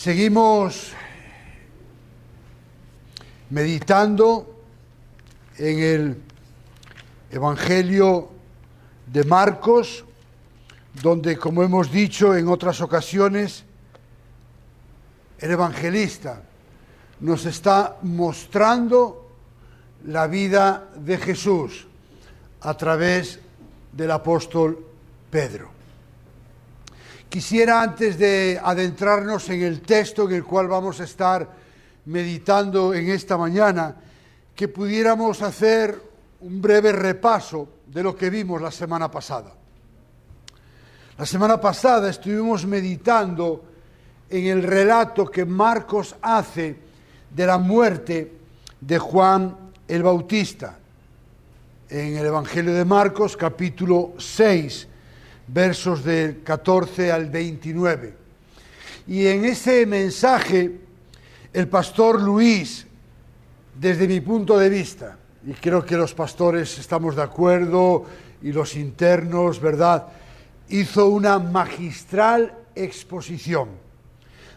Seguimos meditando en el Evangelio de Marcos, donde, como hemos dicho en otras ocasiones, el evangelista nos está mostrando la vida de Jesús a través del apóstol Pedro. Quisiera, antes de adentrarnos en el texto en el cual vamos a estar meditando en esta mañana, que pudiéramos hacer un breve repaso de lo que vimos la semana pasada. La semana pasada estuvimos meditando en el relato que Marcos hace de la muerte de Juan el Bautista. En el Evangelio de Marcos, capítulo 6, versos del 14 al 29. Y en ese mensaje, el pastor Luis, desde mi punto de vista, y creo que los pastores estamos de acuerdo, y los internos, ¿verdad?, hizo una magistral exposición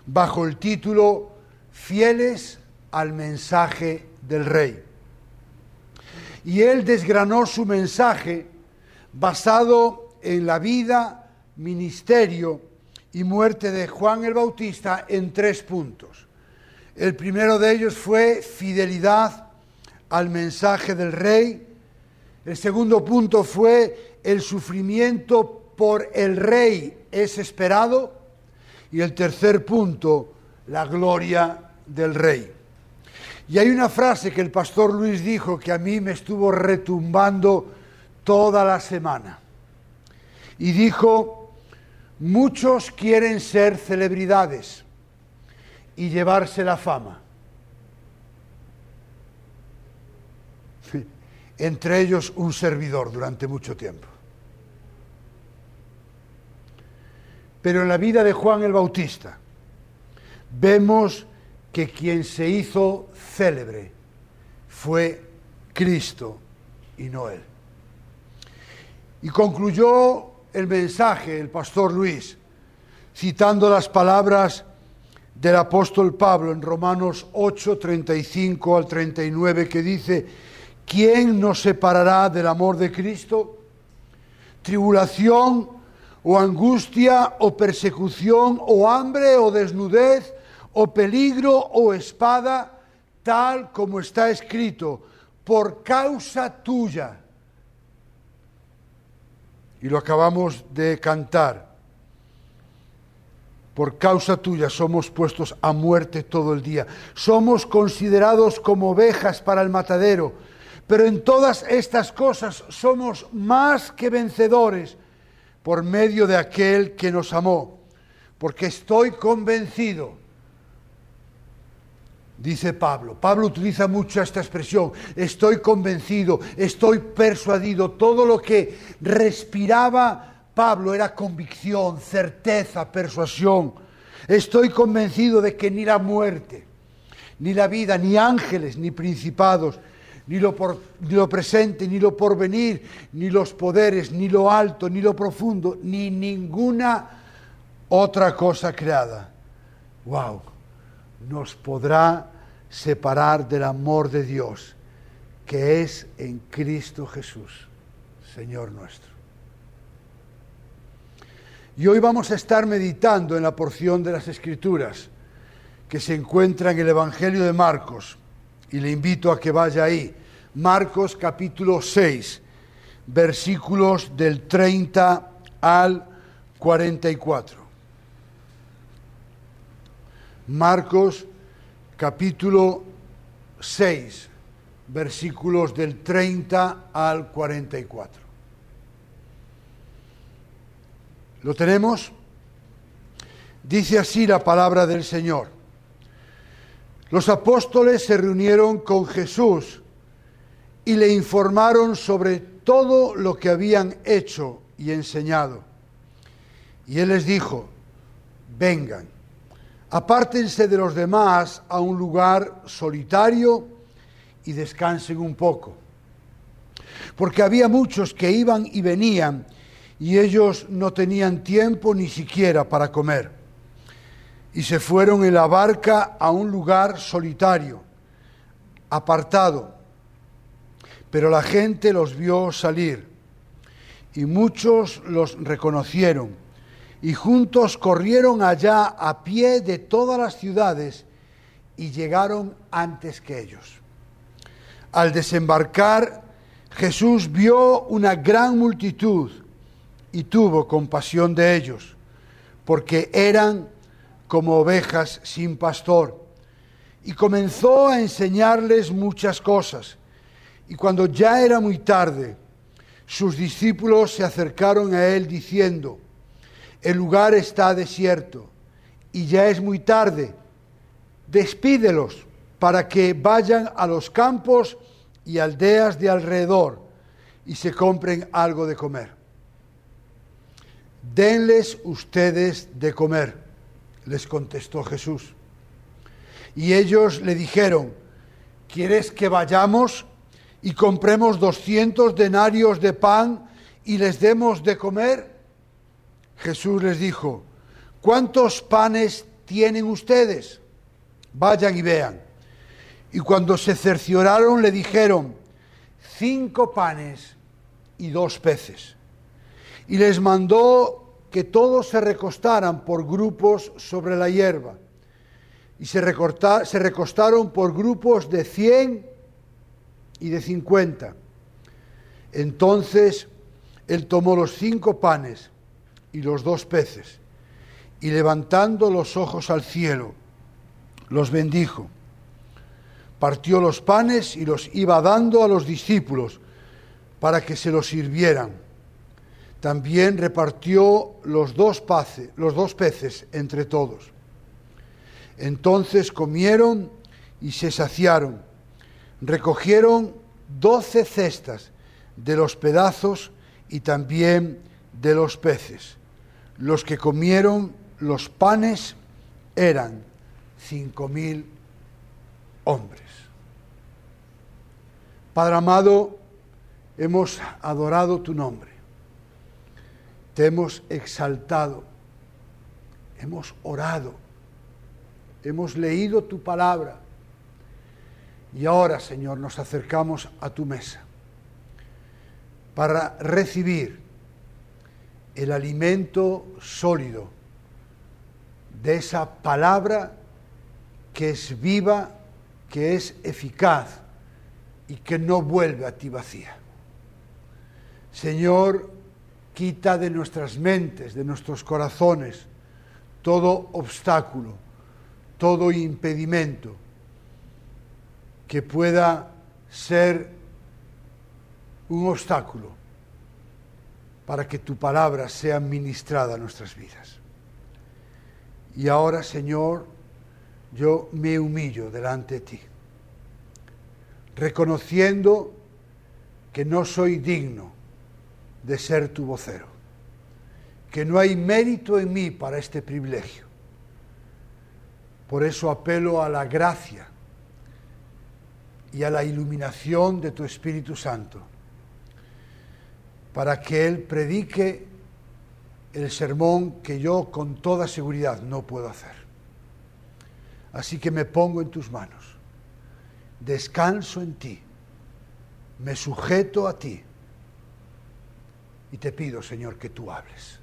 bajo el título Fieles al mensaje del rey. Y él desgranó su mensaje basado en la vida, ministerio y muerte de Juan el Bautista en tres puntos. El primero de ellos fue fidelidad al mensaje del rey. El segundo punto fue el sufrimiento por el rey es esperado. Y el tercer punto, la gloria del rey. Y hay una frase que el pastor Luis dijo que a mí me estuvo retumbando toda la semana y dijo, muchos quieren ser celebridades y llevarse la fama. Entre ellos un servidor durante mucho tiempo. Pero en la vida de Juan el Bautista vemos que quien se hizo célebre fue Cristo y no él. Y concluyó el mensaje el pastor Luis, citando las palabras del apóstol Pablo en Romanos 8, 35 al 39, que dice, ¿quién nos separará del amor de Cristo? ¿Tribulación o angustia o persecución o hambre o desnudez o peligro o espada, tal como está escrito, por causa tuya? Y lo acabamos de cantar. Por causa tuya somos puestos a muerte todo el día. Somos considerados como ovejas para el matadero. Pero en todas estas cosas somos más que vencedores por medio de aquel que nos amó. Porque estoy convencido dice Pablo. Pablo utiliza mucho esta expresión, estoy convencido, estoy persuadido. Todo lo que respiraba Pablo era convicción, certeza, persuasión. Estoy convencido de que ni la muerte, ni la vida, ni ángeles, ni principados, ni lo, ni lo presente, ni lo porvenir, ni los poderes, ni lo alto, ni lo profundo, ni ninguna otra cosa creada. ¡Wow! Nos podrá separar del amor de Dios que es en Cristo Jesús, Señor nuestro. Y hoy vamos a estar meditando en la porción de las Escrituras que se encuentra en el Evangelio de Marcos. Y le invito a que vaya ahí. Marcos capítulo 6, versículos del 30 al 44. Marcos capítulo 6, versículos del 30 al 44. ¿Lo tenemos? Dice así la palabra del Señor. Los apóstoles se reunieron con Jesús y le informaron sobre todo lo que habían hecho y enseñado. Y él les dijo, vengan apártense de los demás a un lugar solitario y descansen un poco. Porque había muchos que iban y venían y ellos no tenían tiempo ni siquiera para comer. y se fueron en la barca a un lugar solitario, apartado. Pero la gente los vio salir y muchos los reconocieron y juntos corrieron allá a pie de todas las ciudades y llegaron antes que ellos. Al desembarcar, Jesús vio una gran multitud y tuvo compasión de ellos, porque eran como ovejas sin pastor, y comenzó a enseñarles muchas cosas. Y cuando ya era muy tarde, sus discípulos se acercaron a él diciendo, el lugar está desierto y ya es muy tarde, despídelos para que vayan a los campos y aldeas de alrededor y se compren algo de comer. Denles ustedes de comer, les contestó Jesús. Y ellos le dijeron, ¿quieres que vayamos y compremos doscientos denarios de pan y les demos de comer? Jesús les dijo, ¿cuántos panes tienen ustedes? Vayan y vean. Y cuando se cercioraron le dijeron, cinco panes y dos peces. Y les mandó que todos se recostaran por grupos sobre la hierba. Y se, se recostaron por grupos de cien y de cincuenta. Entonces él tomó los cinco panes y los dos peces, y levantando los ojos al cielo, los bendijo. Partió los panes y los iba dando a los discípulos para que se los sirvieran. También repartió los dos, los dos peces entre todos. Entonces comieron y se saciaron. Recogieron doce cestas de los pedazos y también de los peces. Los que comieron los panes eran cinco mil hombres. Padre amado, hemos adorado tu nombre, te hemos exaltado, hemos orado, hemos leído tu palabra. Y ahora, Señor, nos acercamos a tu mesa para recibir el alimento sólido de esa palabra que es viva, que es eficaz y que no vuelve a ti vacía. Señor, quita de nuestras mentes, de nuestros corazones, todo obstáculo, todo impedimento que pueda ser un obstáculo para que tu palabra sea ministrada a nuestras vidas. Y ahora, Señor, yo me humillo delante de ti, reconociendo que no soy digno de ser tu vocero, que no hay mérito en mí para este privilegio. Por eso apelo a la gracia y a la iluminación de tu Espíritu Santo para que Él predique el sermón que yo con toda seguridad no puedo hacer. Así que me pongo en tus manos, descanso en ti, me sujeto a ti y te pido, Señor, que tú hables.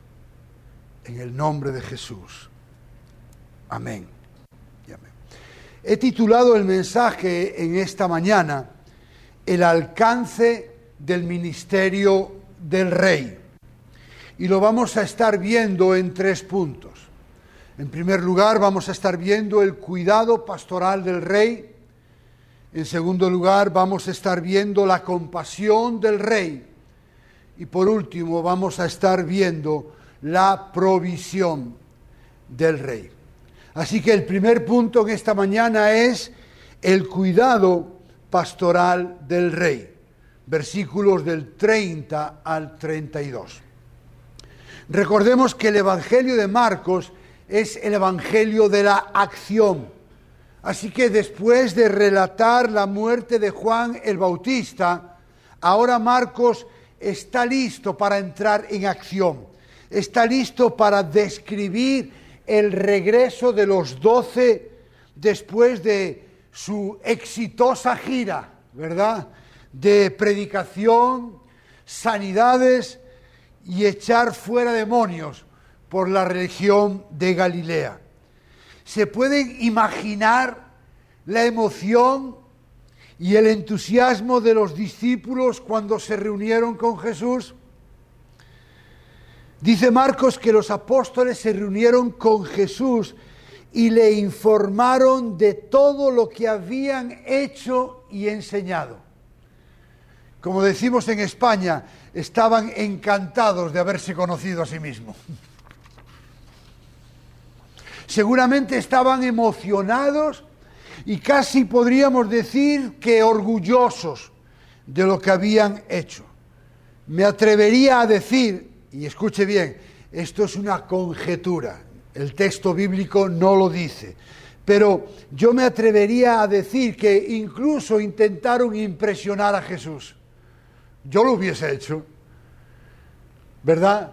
En el nombre de Jesús. Amén. He titulado el mensaje en esta mañana El alcance del ministerio del rey. Y lo vamos a estar viendo en tres puntos. En primer lugar, vamos a estar viendo el cuidado pastoral del rey. En segundo lugar, vamos a estar viendo la compasión del rey. Y por último, vamos a estar viendo la provisión del rey. Así que el primer punto en esta mañana es el cuidado pastoral del rey versículos del 30 al 32. Recordemos que el Evangelio de Marcos es el Evangelio de la acción. Así que después de relatar la muerte de Juan el Bautista, ahora Marcos está listo para entrar en acción. Está listo para describir el regreso de los doce después de su exitosa gira, ¿verdad? De predicación, sanidades y echar fuera demonios por la región de Galilea. ¿Se pueden imaginar la emoción y el entusiasmo de los discípulos cuando se reunieron con Jesús? Dice Marcos que los apóstoles se reunieron con Jesús y le informaron de todo lo que habían hecho y enseñado. Como decimos en España, estaban encantados de haberse conocido a sí mismos. Seguramente estaban emocionados y casi podríamos decir que orgullosos de lo que habían hecho. Me atrevería a decir, y escuche bien, esto es una conjetura, el texto bíblico no lo dice, pero yo me atrevería a decir que incluso intentaron impresionar a Jesús. Yo lo hubiese hecho, ¿verdad?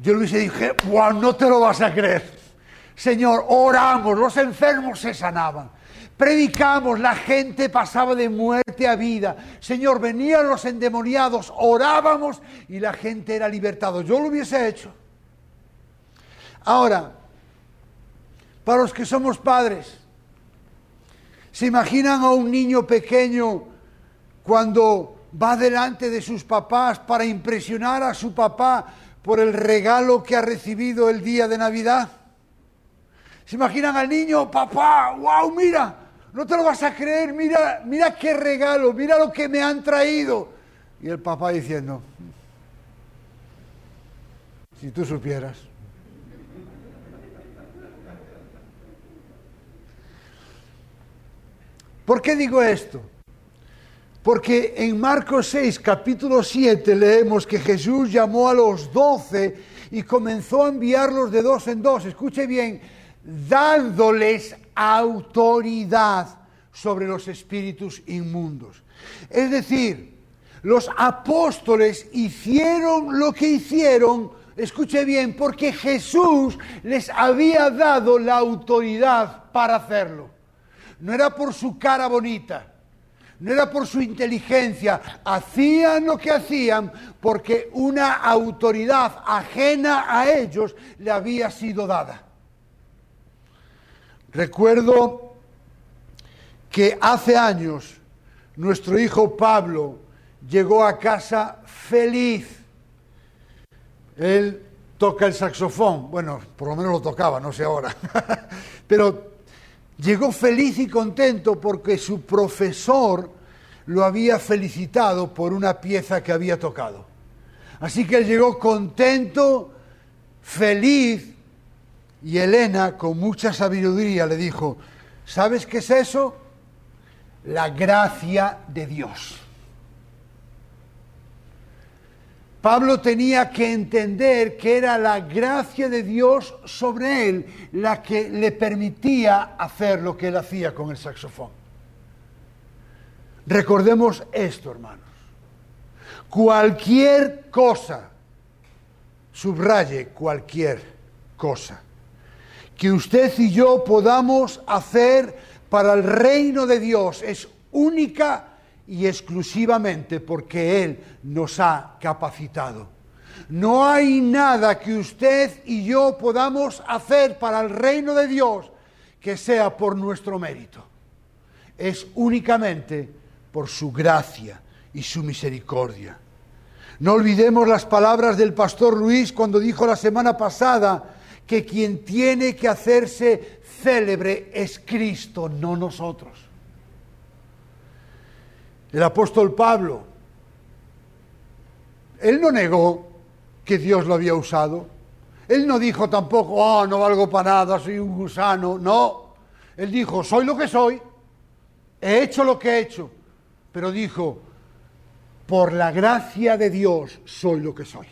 Yo le hubiese dicho, wow, no te lo vas a creer. Señor, oramos, los enfermos se sanaban. Predicamos, la gente pasaba de muerte a vida. Señor, venían los endemoniados, orábamos y la gente era libertada. Yo lo hubiese hecho. Ahora, para los que somos padres, ¿se imaginan a un niño pequeño cuando va delante de sus papás para impresionar a su papá por el regalo que ha recibido el día de Navidad? ¿Se imaginan al niño, papá, wow, mira, no te lo vas a creer, mira, mira qué regalo, mira lo que me han traído? Y el papá diciendo, si tú supieras. ¿Por qué digo esto? Porque en Marcos 6, capítulo 7, leemos que Jesús llamó a los doce y comenzó a enviarlos de dos en dos. Escuche bien, dándoles autoridad sobre los espíritus inmundos. Es decir, los apóstoles hicieron lo que hicieron, escuche bien, porque Jesús les había dado la autoridad para hacerlo. No era por su cara bonita, no era por su inteligencia, hacían lo que hacían porque una autoridad ajena a ellos le había sido dada. Recuerdo que hace años nuestro hijo Pablo llegó a casa feliz. Él toca el saxofón, bueno, por lo menos lo tocaba, no sé ahora, pero llegó feliz y contento porque su profesor lo había felicitado por una pieza que había tocado. Así que él llegó contento, feliz, y Elena, con mucha sabiduría, le dijo, ¿sabes qué es eso? La gracia de Dios. Pablo tenía que entender que era la gracia de Dios sobre él la que le permitía hacer lo que él hacía con el saxofón. Recordemos esto, hermanos. Cualquier cosa, subraye cualquier cosa, que usted y yo podamos hacer para el reino de Dios es única y exclusivamente porque Él nos ha capacitado. No hay nada que usted y yo podamos hacer para el reino de Dios que sea por nuestro mérito. Es únicamente por su gracia y su misericordia. No olvidemos las palabras del pastor Luis cuando dijo la semana pasada, que quien tiene que hacerse célebre es Cristo, no nosotros. El apóstol Pablo, él no negó que Dios lo había usado. Él no dijo tampoco, oh, no valgo para nada, soy un gusano. No, él dijo, soy lo que soy, he hecho lo que he hecho. Pero dijo, por la gracia de Dios soy lo que soy.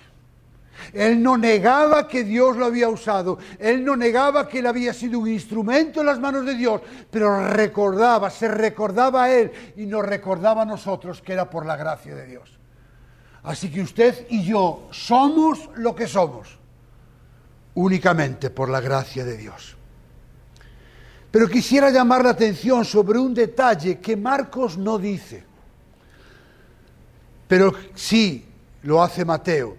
Él no negaba que Dios lo había usado, él no negaba que él había sido un instrumento en las manos de Dios, pero recordaba, se recordaba a él y nos recordaba a nosotros que era por la gracia de Dios. Así que usted y yo somos lo que somos únicamente por la gracia de Dios. Pero quisiera llamar la atención sobre un detalle que Marcos no dice, pero sí lo hace Mateo,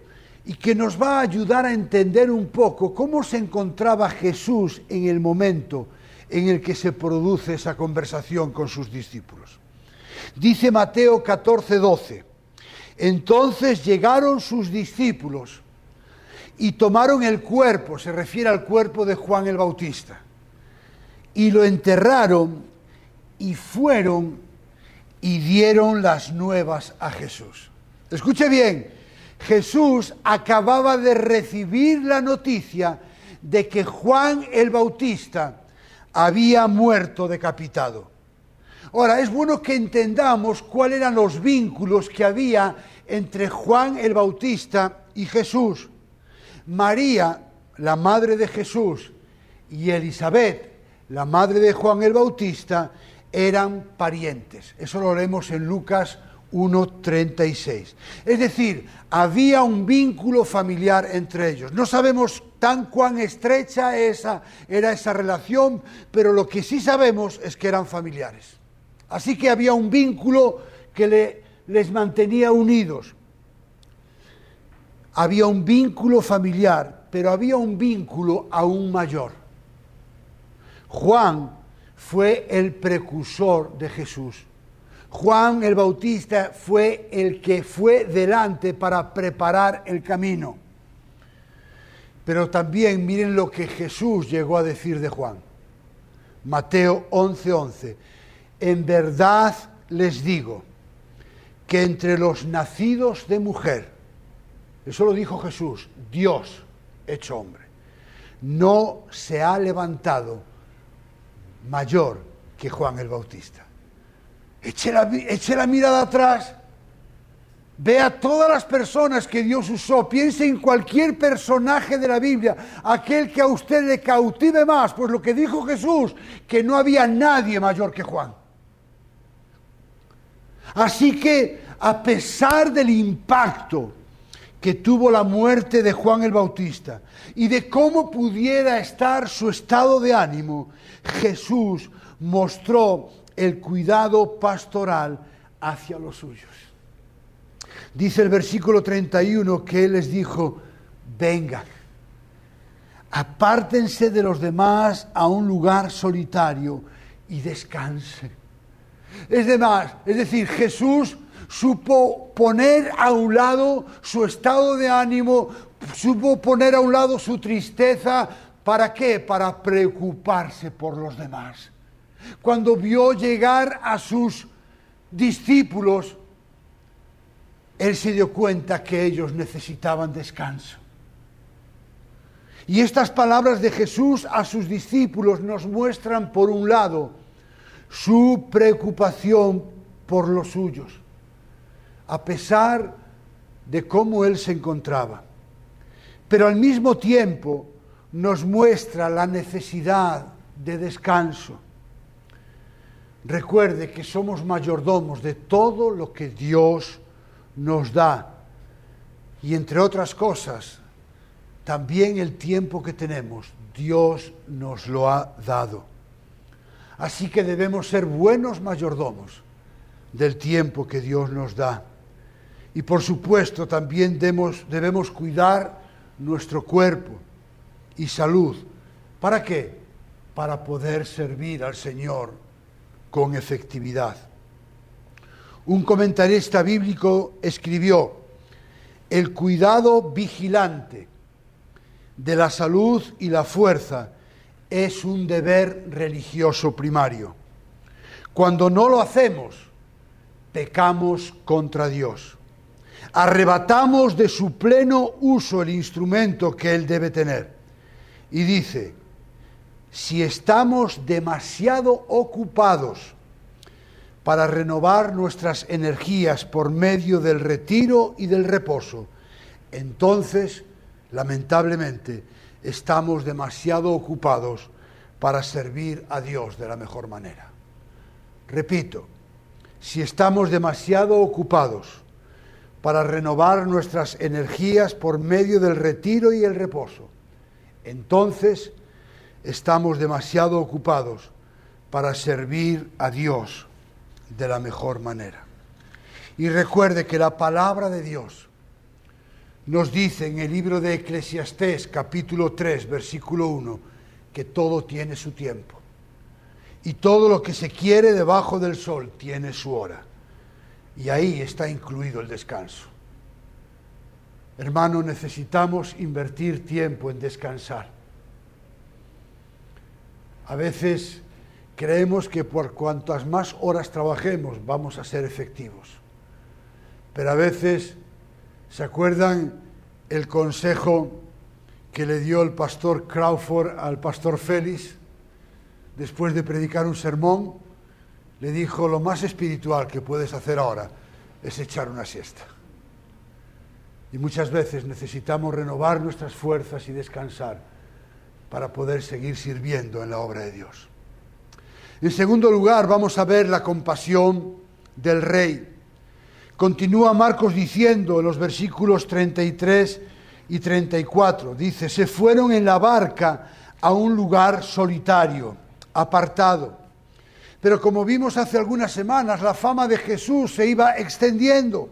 y que nos va a ayudar a entender un poco cómo se encontraba Jesús en el momento en el que se produce esa conversación con sus discípulos. Dice Mateo 14, 12, entonces llegaron sus discípulos y tomaron el cuerpo, se refiere al cuerpo de Juan el Bautista, y lo enterraron y fueron y dieron las nuevas a Jesús. Escuche bien, Jesús acababa de recibir la noticia de que Juan el Bautista había muerto decapitado. Ahora, es bueno que entendamos cuáles eran los vínculos que había entre Juan el Bautista y Jesús. María, la madre de Jesús, y Elizabeth, la madre de Juan el Bautista, eran parientes. Eso lo leemos en Lucas 1.36. Es decir, había un vínculo familiar entre ellos. No sabemos tan cuán estrecha esa, era esa relación, pero lo que sí sabemos es que eran familiares. Así que había un vínculo que le, les mantenía unidos. Había un vínculo familiar, pero había un vínculo aún mayor. Juan fue el precursor de Jesús. Juan el Bautista fue el que fue delante para preparar el camino. Pero también miren lo que Jesús llegó a decir de Juan. Mateo 11:11. 11. En verdad les digo que entre los nacidos de mujer, eso lo dijo Jesús, Dios hecho hombre, no se ha levantado mayor que Juan el Bautista. Eche la, mirada atrás. Vea todas las personas que Dios usó. Piense en cualquier personaje de la Biblia, aquel que a usted le cautive más, pues lo que dijo Jesús, que no había nadie mayor que Juan. Así que, a pesar del impacto que tuvo la muerte de Juan el Bautista y de cómo pudiera estar su estado de ánimo, Jesús mostró el cuidado pastoral hacia los suyos. Dice el versículo 31 que Él les dijo, vengan, apártense de los demás a un lugar solitario y descansen. Es, demás, es decir, Jesús supo poner a un lado su estado de ánimo, supo poner a un lado su tristeza. ¿Para qué? Para preocuparse por los demás cuando vio llegar a sus discípulos, él se dio cuenta que ellos necesitaban descanso. Y estas palabras de Jesús a sus discípulos nos muestran, por un lado, su preocupación por los suyos, a pesar de cómo él se encontraba. Pero al mismo tiempo nos muestra la necesidad de descanso recuerde que somos mayordomos de todo lo que Dios nos da. Y entre otras cosas, también el tiempo que tenemos, Dios nos lo ha dado. Así que debemos ser buenos mayordomos del tiempo que Dios nos da. Y por supuesto también debemos, debemos cuidar nuestro cuerpo y salud. ¿Para qué? Para poder servir al Señor con efectividad. Un comentarista bíblico escribió, el cuidado vigilante de la salud y la fuerza es un deber religioso primario. Cuando no lo hacemos, pecamos contra Dios. Arrebatamos de su pleno uso el instrumento que Él debe tener. Y dice, si estamos demasiado ocupados para renovar nuestras energías por medio del retiro y del reposo, entonces, lamentablemente, estamos demasiado ocupados para servir a Dios de la mejor manera. Repito, si estamos demasiado ocupados para renovar nuestras energías por medio del retiro y el reposo, entonces estamos demasiado ocupados para servir a Dios de la mejor manera. Y recuerde que la palabra de Dios nos dice en el libro de Eclesiastés capítulo 3 versículo 1 que todo tiene su tiempo. Y todo lo que se quiere debajo del sol tiene su hora. Y ahí está incluido el descanso. Hermano, necesitamos invertir tiempo en descansar. A veces creemos que por cuantas más horas trabajemos vamos a ser efectivos. Pero a veces, ¿se acuerdan el consejo que le dio el pastor Crawford al pastor Félix? Después de predicar un sermón, le dijo, lo más espiritual que puedes hacer ahora es echar una siesta. Y muchas veces necesitamos renovar nuestras fuerzas y descansar para poder seguir sirviendo en la obra de Dios. En segundo lugar, vamos a ver la compasión del rey. Continúa Marcos diciendo en los versículos 33 y 34, dice, se fueron en la barca a un lugar solitario, apartado. Pero como vimos hace algunas semanas, la fama de Jesús se iba extendiendo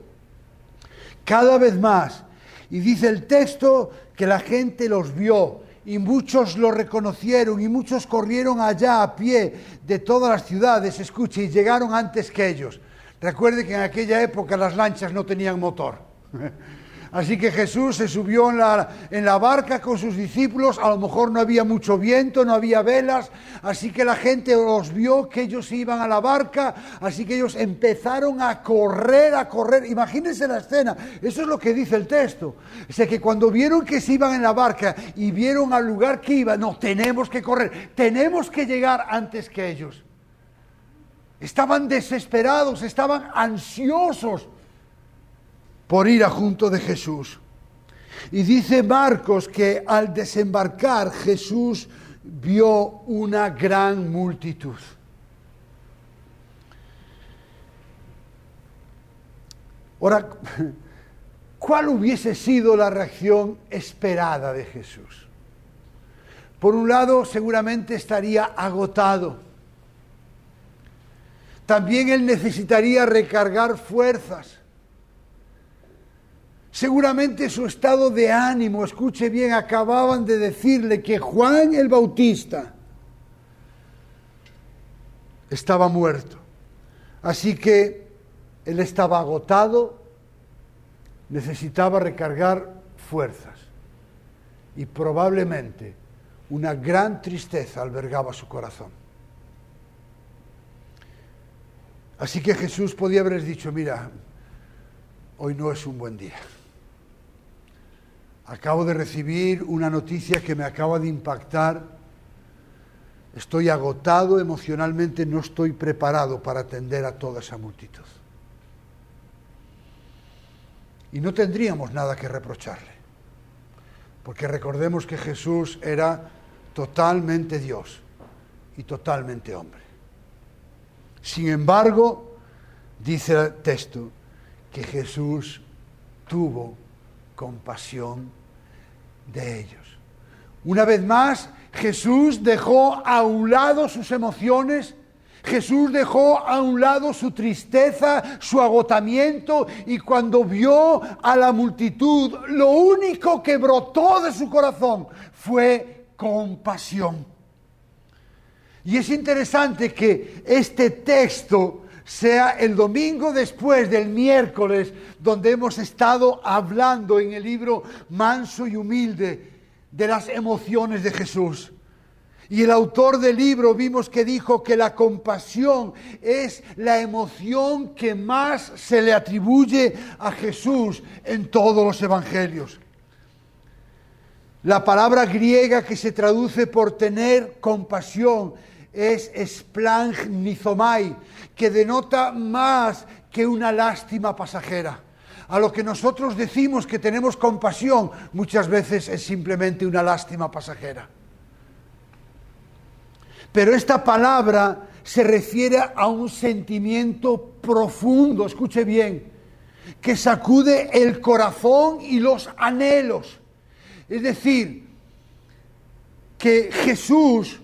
cada vez más. Y dice el texto que la gente los vio y muchos lo reconocieron y muchos corrieron allá a pie de todas las ciudades, escuche, y llegaron antes que ellos. Recuerde que en aquella época las lanchas no tenían motor. Así que Jesús se subió en la, en la, barca con sus discípulos, a lo mejor no había mucho viento, no había velas, así que la gente los vio que ellos iban a la barca, así que ellos empezaron a correr, a correr. Imagínense la escena, eso es lo que dice el texto. O sea que cuando vieron que se iban en la barca y vieron al lugar que iban, no, tenemos que correr, tenemos que llegar antes que ellos. Estaban desesperados, estaban ansiosos por ir a junto de Jesús. Y dice Marcos que al desembarcar Jesús vio una gran multitud. Ahora, ¿cuál hubiese sido la reacción esperada de Jesús? Por un lado, seguramente estaría agotado. También él necesitaría recargar fuerzas. Seguramente su estado de ánimo, escuche bien, acababan de decirle que Juan el Bautista estaba muerto. Así que él estaba agotado, necesitaba recargar fuerzas y probablemente una gran tristeza albergaba su corazón. Así que Jesús podía haberles dicho, mira, hoy no es un buen día. Acabo de recibir una noticia que me acaba de impactar. Estoy agotado emocionalmente, no estoy preparado para atender a toda esa multitud. Y no tendríamos nada que reprocharle, porque recordemos que Jesús era totalmente Dios y totalmente hombre. Sin embargo, dice el texto que Jesús tuvo compasión de ellos. Una vez más, Jesús dejó a un lado sus emociones, Jesús dejó a un lado su tristeza, su agotamiento, y cuando vio a la multitud, lo único que brotó de su corazón fue compasión. Y es interesante que este texto sea el domingo después del miércoles, donde hemos estado hablando en el libro Manso y Humilde de las emociones de Jesús. Y el autor del libro vimos que dijo que la compasión es la emoción que más se le atribuye a Jesús en todos los evangelios. La palabra griega que se traduce por tener compasión es nizomai, que denota más que una lástima pasajera. A lo que nosotros decimos que tenemos compasión, muchas veces es simplemente una lástima pasajera. Pero esta palabra se refiere a un sentimiento profundo, escuche bien, que sacude el corazón y los anhelos. Es decir, que Jesús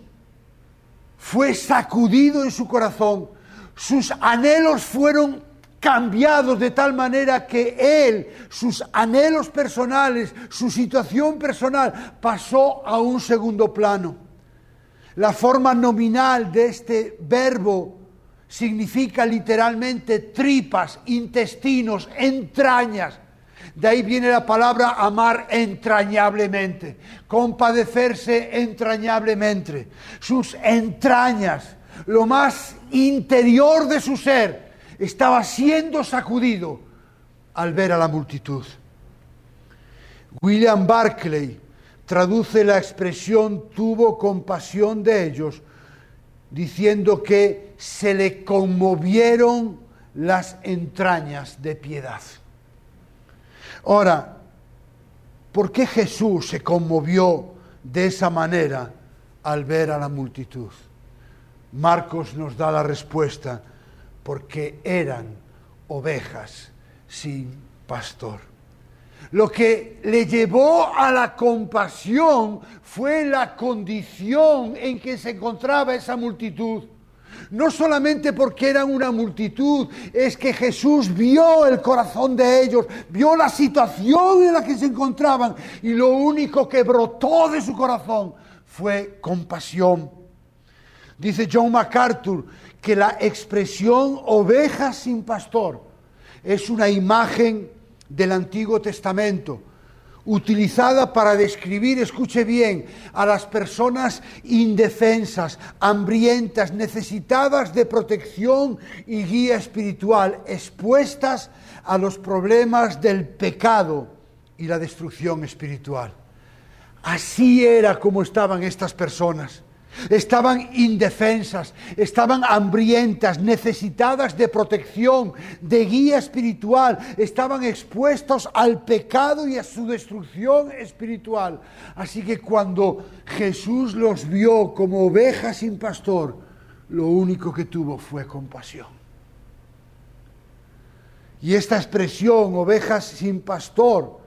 fue sacudido en su corazón, sus anhelos fueron cambiados de tal manera que él, sus anhelos personales, su situación personal pasó a un segundo plano. La forma nominal de este verbo significa literalmente tripas, intestinos, entrañas. De ahí viene la palabra amar entrañablemente, compadecerse entrañablemente. Sus entrañas, lo más interior de su ser, estaba siendo sacudido al ver a la multitud. William Barclay traduce la expresión tuvo compasión de ellos diciendo que se le conmovieron las entrañas de piedad. Ahora, ¿por qué Jesús se conmovió de esa manera al ver a la multitud? Marcos nos da la respuesta, porque eran ovejas sin pastor. Lo que le llevó a la compasión fue la condición en que se encontraba esa multitud. No solamente porque eran una multitud, es que Jesús vio el corazón de ellos, vio la situación en la que se encontraban y lo único que brotó de su corazón fue compasión. Dice John MacArthur que la expresión oveja sin pastor es una imagen del Antiguo Testamento, utilizada para describir, escuche bien, a las personas indefensas, hambrientas, necesitadas de protección y guía espiritual, expuestas a los problemas del pecado y la destrucción espiritual. Así era como estaban estas personas. Estaban indefensas, estaban hambrientas, necesitadas de protección, de guía espiritual, estaban expuestos al pecado y a su destrucción espiritual. Así que cuando Jesús los vio como ovejas sin pastor, lo único que tuvo fue compasión. Y esta expresión, ovejas sin pastor,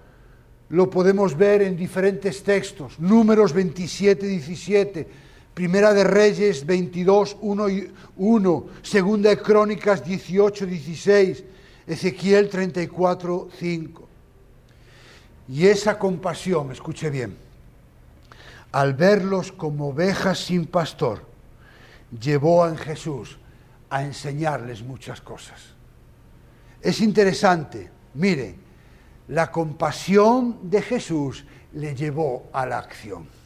lo podemos ver en diferentes textos, números 27, 17 Primera de Reyes 22, 1 y 1, Segunda de Crónicas 18, 16, Ezequiel 34, 5. Y esa compasión, escuche bien, al verlos como ovejas sin pastor, llevó a Jesús a enseñarles muchas cosas. Es interesante, mire, la compasión de Jesús le llevó a la acción.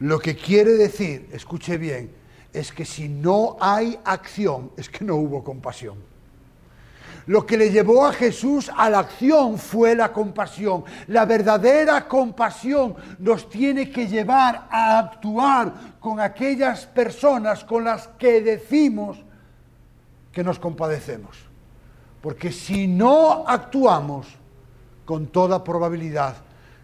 Lo que quiere decir, escuche bien, es que si no hay acción, es que no hubo compasión. Lo que le llevó a Jesús a la acción fue la compasión. La verdadera compasión nos tiene que llevar a actuar con aquellas personas con las que decimos que nos compadecemos. Porque si no actuamos, con toda probabilidad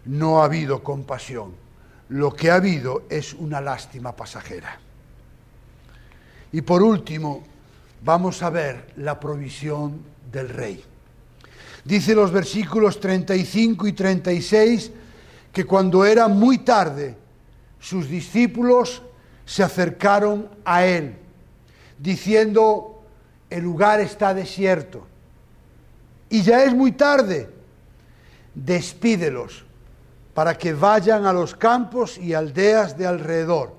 no ha habido compasión lo que ha habido es una lástima pasajera. Y por último, vamos a ver la provisión del rey. Dice los versículos 35 y 36 que cuando era muy tarde, sus discípulos se acercaron a él, diciendo, el lugar está desierto y ya es muy tarde, despídelos para que vayan a los campos y aldeas de alrededor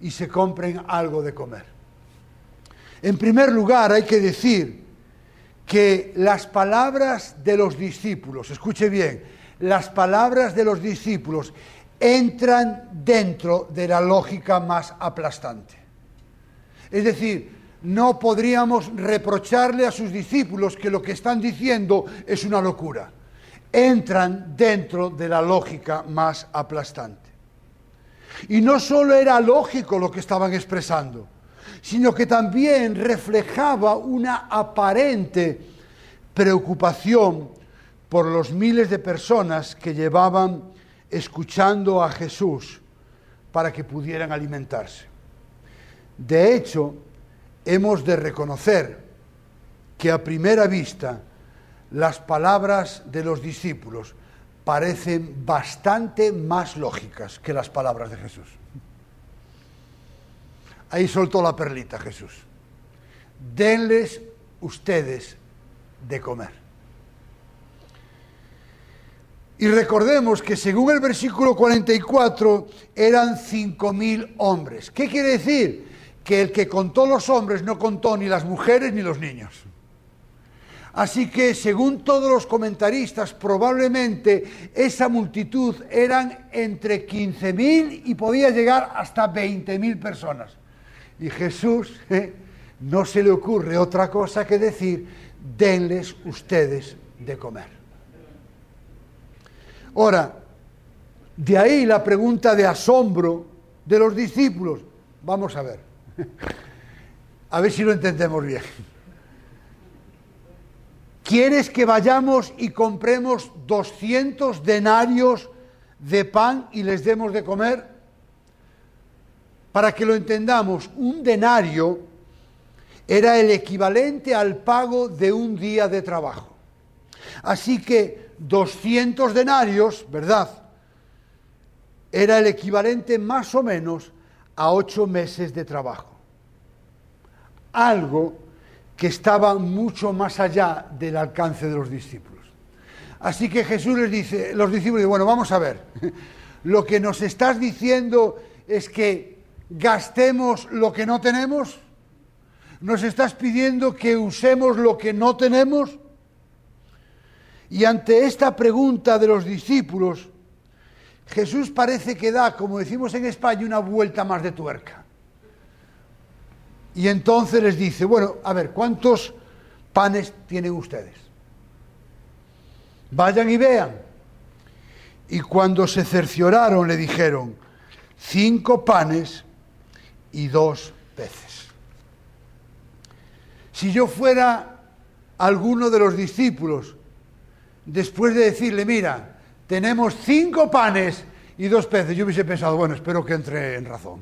y se compren algo de comer. En primer lugar, hay que decir que las palabras de los discípulos, escuche bien, las palabras de los discípulos entran dentro de la lógica más aplastante. Es decir, no podríamos reprocharle a sus discípulos que lo que están diciendo es una locura entran dentro de la lógica más aplastante. Y no solo era lógico lo que estaban expresando, sino que también reflejaba una aparente preocupación por los miles de personas que llevaban escuchando a Jesús para que pudieran alimentarse. De hecho, hemos de reconocer que a primera vista las palabras de los discípulos parecen bastante más lógicas que las palabras de Jesús. Ahí soltó la perlita Jesús. Denles ustedes de comer. Y recordemos que según el versículo 44 eran 5.000 hombres. ¿Qué quiere decir? Que el que contó los hombres no contó ni las mujeres ni los niños. Así que, según todos los comentaristas, probablemente esa multitud eran entre 15.000 y podía llegar hasta 20.000 personas. Y Jesús no se le ocurre otra cosa que decir, denles ustedes de comer. Ahora, de ahí la pregunta de asombro de los discípulos. Vamos a ver. A ver si lo entendemos bien. ¿Quieres que vayamos y compremos 200 denarios de pan y les demos de comer? Para que lo entendamos, un denario era el equivalente al pago de un día de trabajo. Así que 200 denarios, ¿verdad? Era el equivalente más o menos a ocho meses de trabajo. Algo que estaba mucho más allá del alcance de los discípulos. Así que Jesús les dice, los discípulos, bueno, vamos a ver, lo que nos estás diciendo es que gastemos lo que no tenemos, nos estás pidiendo que usemos lo que no tenemos. Y ante esta pregunta de los discípulos, Jesús parece que da, como decimos en España, una vuelta más de tuerca. Y entonces les dice, bueno, a ver, ¿cuántos panes tienen ustedes? Vayan y vean. Y cuando se cercioraron le dijeron, cinco panes y dos peces. Si yo fuera alguno de los discípulos, después de decirle, mira, tenemos cinco panes y dos peces, yo hubiese pensado, bueno, espero que entre en razón.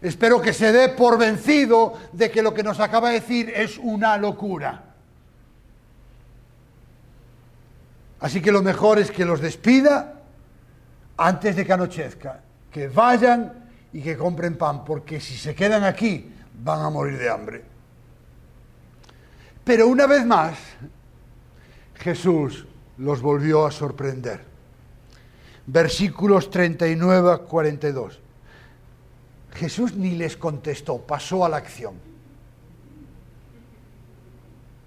Espero que se dé por vencido de que lo que nos acaba de decir es una locura. Así que lo mejor es que los despida antes de que anochezca, que vayan y que compren pan, porque si se quedan aquí van a morir de hambre. Pero una vez más, Jesús los volvió a sorprender. Versículos 39 a 42. Jesús ni les contestó, pasó a la acción,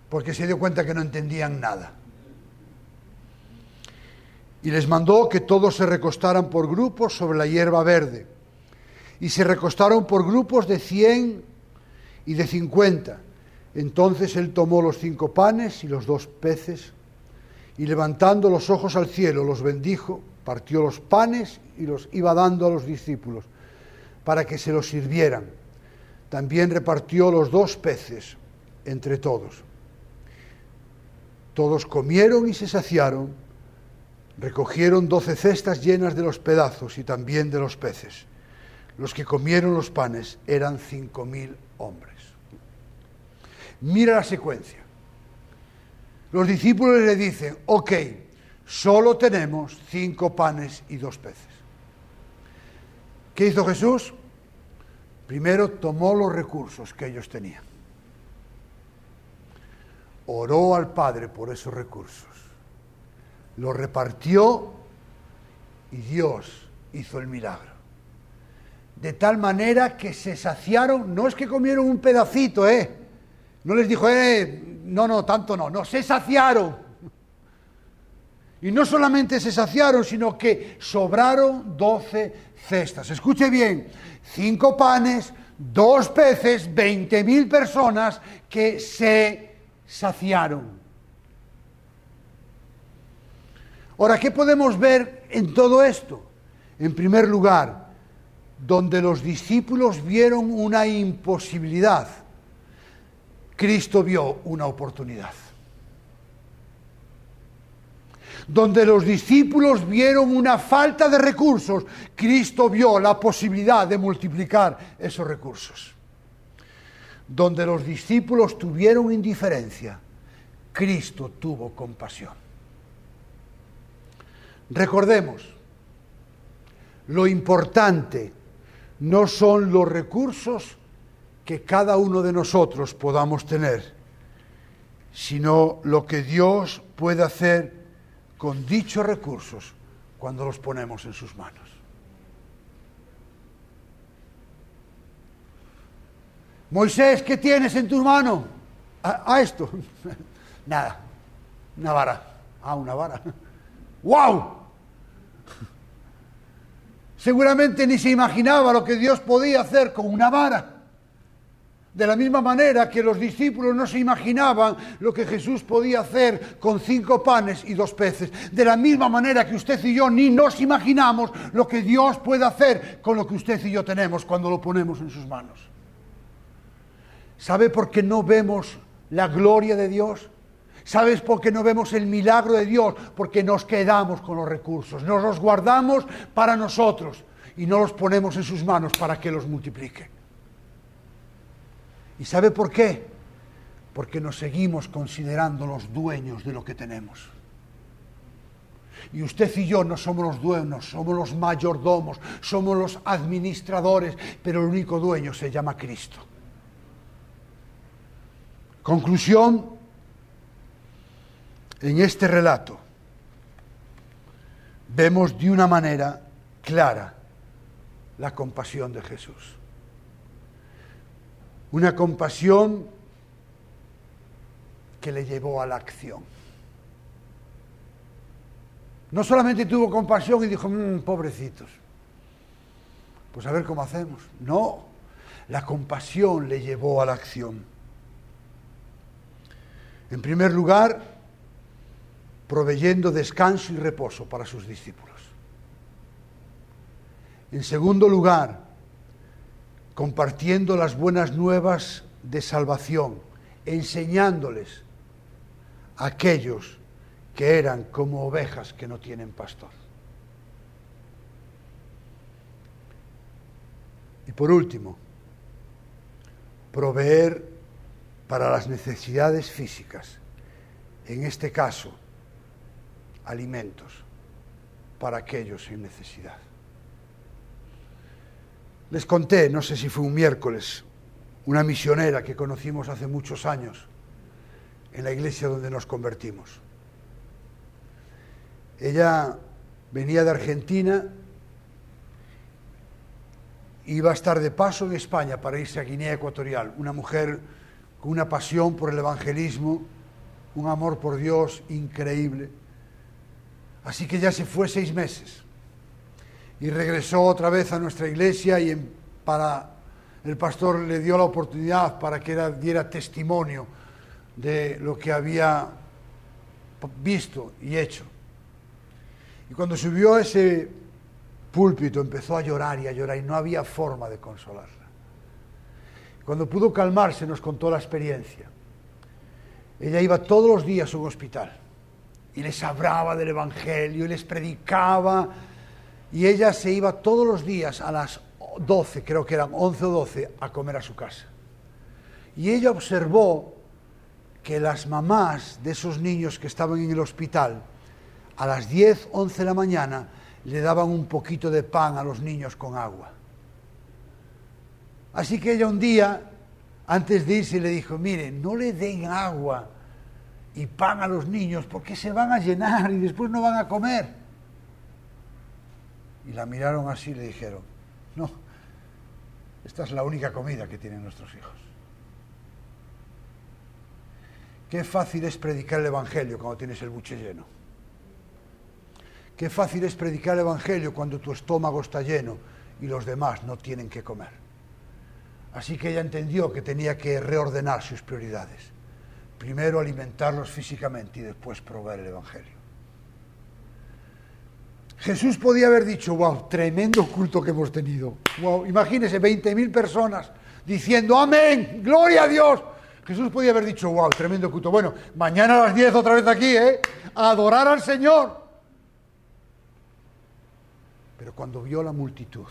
porque se dio cuenta que no entendían nada. Y les mandó que todos se recostaran por grupos sobre la hierba verde. Y se recostaron por grupos de cien y de cincuenta. Entonces él tomó los cinco panes y los dos peces, y levantando los ojos al cielo los bendijo, partió los panes y los iba dando a los discípulos para que se los sirvieran. También repartió los dos peces entre todos. Todos comieron y se saciaron, recogieron doce cestas llenas de los pedazos y también de los peces. Los que comieron los panes eran cinco mil hombres. Mira la secuencia. Los discípulos le dicen, ok, solo tenemos cinco panes y dos peces. ¿Qué hizo Jesús? Primero tomó los recursos que ellos tenían. Oró al Padre por esos recursos. Los repartió y Dios hizo el milagro. De tal manera que se saciaron, no es que comieron un pedacito, ¿eh? No les dijo, eh, no, no, tanto no, no, se saciaron. Y no solamente se saciaron, sino que sobraron doce cestas. Escuche bien, cinco panes, dos peces, veinte mil personas que se saciaron. Ahora, ¿qué podemos ver en todo esto? En primer lugar, donde los discípulos vieron una imposibilidad, Cristo vio una oportunidad donde los discípulos vieron una falta de recursos, Cristo vio la posibilidad de multiplicar esos recursos. Donde los discípulos tuvieron indiferencia, Cristo tuvo compasión. Recordemos, lo importante no son los recursos que cada uno de nosotros podamos tener, sino lo que Dios puede hacer con dichos recursos cuando los ponemos en sus manos. Moisés, ¿qué tienes en tu mano? A, esto. Nada. Una vara. Ah, una vara. ¡Wow! Seguramente ni se imaginaba lo que Dios podía hacer con una vara. De la misma manera que los discípulos no se imaginaban lo que Jesús podía hacer con cinco panes y dos peces. De la misma manera que usted y yo ni nos imaginamos lo que Dios puede hacer con lo que usted y yo tenemos cuando lo ponemos en sus manos. ¿Sabe por qué no vemos la gloria de Dios? ¿Sabes por qué no vemos el milagro de Dios? Porque nos quedamos con los recursos, nos los guardamos para nosotros y no los ponemos en sus manos para que los multiplique. ¿Y sabe por qué? Porque nos seguimos considerando los dueños de lo que tenemos. Y usted y yo no somos los dueños, somos los mayordomos, somos los administradores, pero el único dueño se llama Cristo. Conclusión, en este relato vemos de una manera clara la compasión de Jesús. Una compasión que le llevó a la acción. No solamente tuvo compasión y dijo, mmm, pobrecitos, pues a ver cómo hacemos. No, la compasión le llevó a la acción. En primer lugar, proveyendo descanso y reposo para sus discípulos. En segundo lugar, compartiendo las buenas nuevas de salvación, enseñándoles a aquellos que eran como ovejas que no tienen pastor. Y por último, proveer para las necesidades físicas, en este caso, alimentos para aquellos en necesidad. Les conté, no sé si fue un miércoles, una misionera que conocimos hace muchos años en la iglesia donde nos convertimos. Ella venía de Argentina, iba a estar de paso en España para irse a Guinea Ecuatorial, una mujer con una pasión por el evangelismo, un amor por Dios increíble. Así que ya se fue seis meses y regresó otra vez a nuestra iglesia y para el pastor le dio la oportunidad para que diera testimonio de lo que había visto y hecho. Y cuando subió a ese púlpito empezó a llorar y a llorar y no había forma de consolarla. Cuando pudo calmarse nos contó la experiencia. Ella iba todos los días a un hospital y les hablaba del Evangelio y les predicaba y ella se iba todos los días a las 12, creo que eran 11 o 12, a comer a su casa. Y ella observó que las mamás de esos niños que estaban en el hospital, a las 10, 11 de la mañana, le daban un poquito de pan a los niños con agua. Así que ella un día, antes de irse, le dijo, mire, no le den agua y pan a los niños porque se van a llenar y después no van a comer. Y la miraron así y le dijeron, no, esta es la única comida que tienen nuestros hijos. Qué fácil es predicar el Evangelio cuando tienes el buche lleno. Qué fácil es predicar el Evangelio cuando tu estómago está lleno y los demás no tienen que comer. Así que ella entendió que tenía que reordenar sus prioridades. Primero alimentarlos físicamente y después probar el Evangelio. Jesús podía haber dicho, wow, tremendo culto que hemos tenido. Wow, imagínese 20.000 personas diciendo, amén, gloria a Dios. Jesús podía haber dicho, wow, tremendo culto. Bueno, mañana a las 10 otra vez aquí, ¿eh? Adorar al Señor. Pero cuando vio la multitud,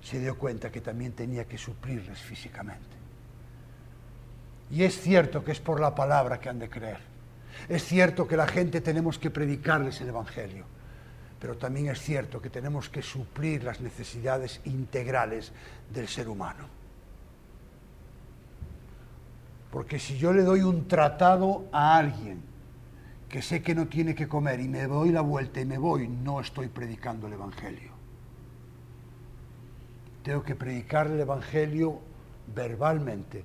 se dio cuenta que también tenía que suplirles físicamente. Y es cierto que es por la palabra que han de creer. Es cierto que la gente tenemos que predicarles el Evangelio, pero también es cierto que tenemos que suplir las necesidades integrales del ser humano. Porque si yo le doy un tratado a alguien que sé que no tiene que comer y me doy la vuelta y me voy, no estoy predicando el Evangelio. Tengo que predicar el Evangelio verbalmente,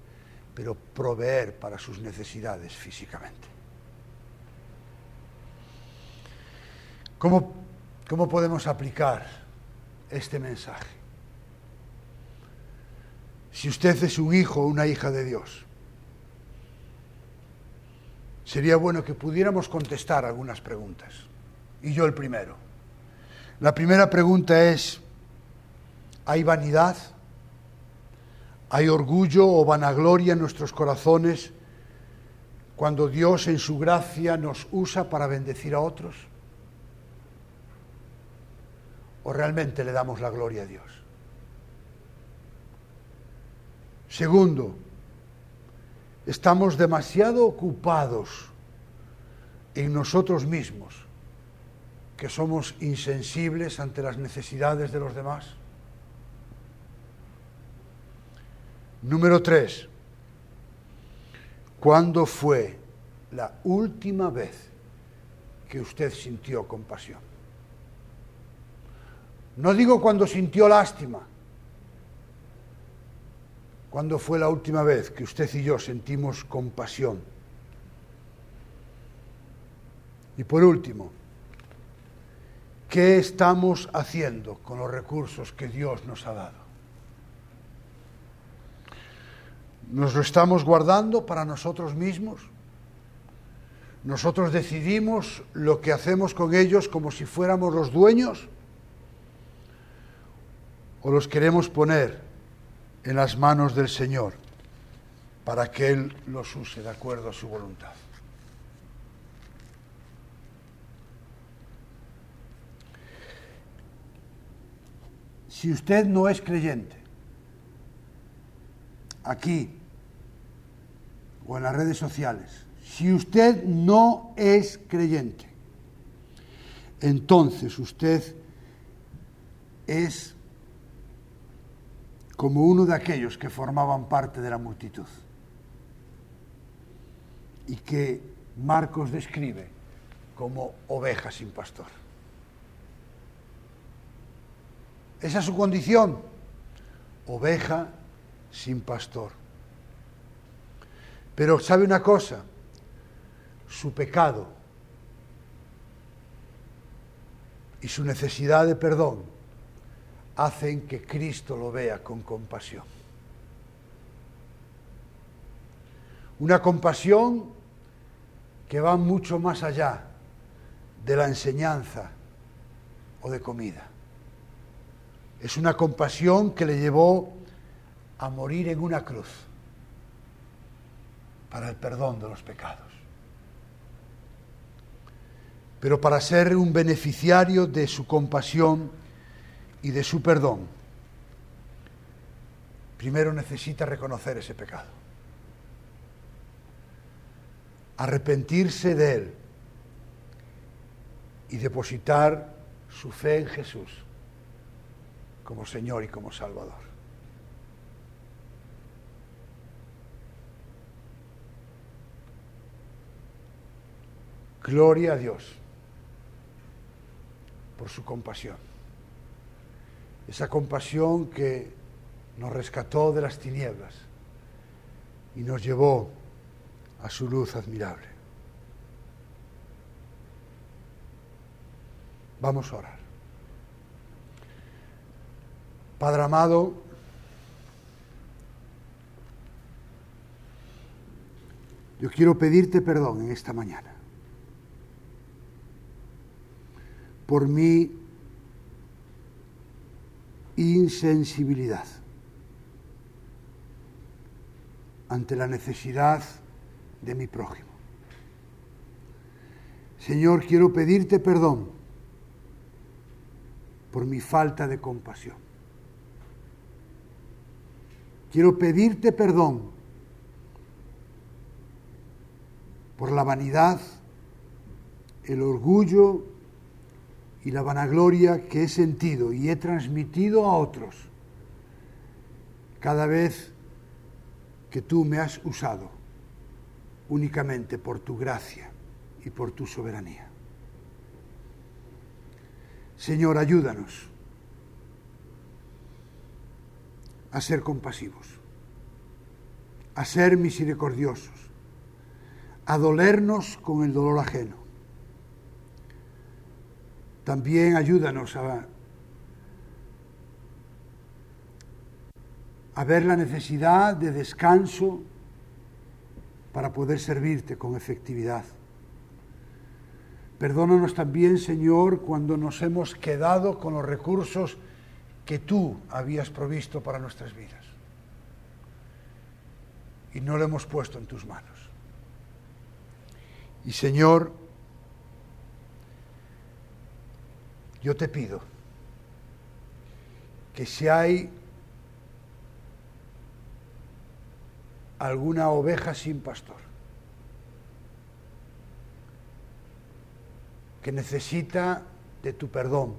pero proveer para sus necesidades físicamente. ¿Cómo, cómo podemos aplicar este mensaje? Si usted es un hijo o una hija de Dios, sería bueno que pudiéramos contestar algunas preguntas. Y yo el primero. La primera pregunta es, ¿hay vanidad? ¿Hay orgullo o vanagloria en nuestros corazones cuando Dios en su gracia nos usa para bendecir a otros? ¿O realmente le damos la gloria a Dios? Segundo, estamos demasiado ocupados en nosotros mismos, que somos insensibles ante las necesidades de los demás. Número tres, ¿cuándo fue la última vez que usted sintió compasión? No digo cuando sintió lástima, ¿Cuándo fue la última vez que usted y yo sentimos compasión? Y por último, ¿qué estamos haciendo con los recursos que Dios nos ha dado? ¿Nos lo estamos guardando para nosotros mismos? ¿Nosotros decidimos lo que hacemos con ellos como si fuéramos los dueños? ¿O los queremos poner en las manos del Señor para que Él los use de acuerdo a su voluntad. Si usted no es creyente, aquí o en las redes sociales, si usted no es creyente, entonces usted es como uno de aquellos que formaban parte de la multitud y que Marcos describe como oveja sin pastor. Esa es su condición, oveja sin pastor. Pero sabe una cosa, su pecado y su necesidad de perdón hacen que Cristo lo vea con compasión. Una compasión que va mucho más allá de la enseñanza o de comida. Es una compasión que le llevó a morir en una cruz para el perdón de los pecados. Pero para ser un beneficiario de su compasión, y de su perdón, primero necesita reconocer ese pecado, arrepentirse de él y depositar su fe en Jesús como Señor y como Salvador. Gloria a Dios por su compasión esa compasión que nos rescató de las tinieblas y nos llevó a su luz admirable. Vamos a orar. Padre amado, yo quiero pedirte perdón en esta mañana por mi insensibilidad ante la necesidad de mi prójimo. Señor, quiero pedirte perdón por mi falta de compasión. Quiero pedirte perdón por la vanidad el orgullo y la vanagloria que he sentido y he transmitido a otros cada vez que tú me has usado únicamente por tu gracia y por tu soberanía. Señor, ayúdanos a ser compasivos, a ser misericordiosos, a dolernos con el dolor ajeno. También ayúdanos a, ver la necesidad de descanso para poder servirte con efectividad. Perdónanos también, Señor, cuando nos hemos quedado con los recursos que tú habías provisto para nuestras vidas y no lo hemos puesto en tus manos. Y Señor, yo te pido que si hay alguna oveja sin pastor, que necesita de tu perdón,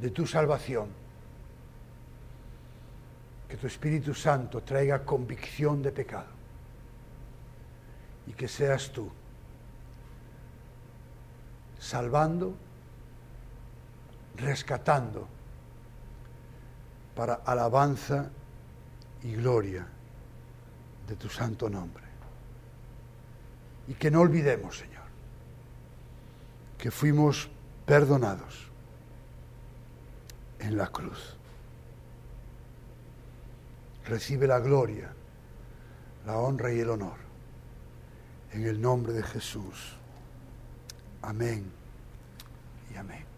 de tu salvación. Que tu Espíritu Santo traiga convicción de pecado y que seas tú salvando, rescatando para alabanza y gloria de tu santo nombre. Y que no olvidemos, Señor, que fuimos perdonados en la cruz. Recibe la gloria, la honra y el honor. En el nombre de Jesús. Amén y amén.